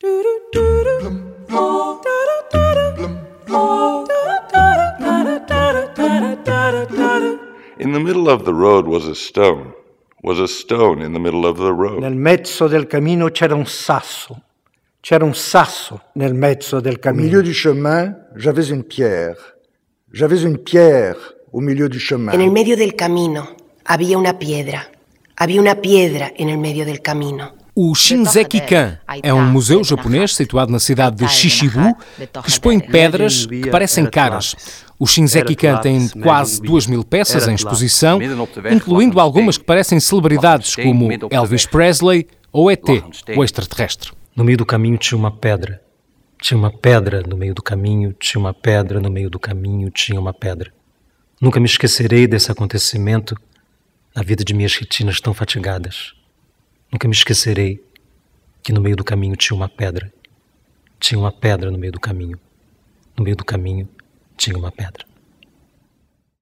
In the middle of the road was a stone. Was a stone in the middle of the road. Nel mezzo del cammino c'era un sasso. C'era un sasso nel mezzo del Au cammino. milieu du chemin, j'avais une pierre. J'avais une pierre au milieu du chemin. En el medio del camino había una piedra. Había una piedra en el medio del camino. O Shinzeki-kan é um museu japonês situado na cidade de Shishibu que expõe pedras que parecem caras. O Shinzeki-kan tem quase duas mil peças em exposição, incluindo algumas que parecem celebridades como Elvis Presley ou ET, o extraterrestre. No meio do caminho tinha uma pedra. Tinha uma pedra no meio do caminho, tinha uma pedra no meio do caminho, tinha uma pedra. Nunca me esquecerei desse acontecimento na vida de minhas retinas tão fatigadas. Nunca me esquecerei que no meio do caminho tinha uma pedra. Tinha uma pedra no meio do caminho. No meio do caminho tinha uma pedra.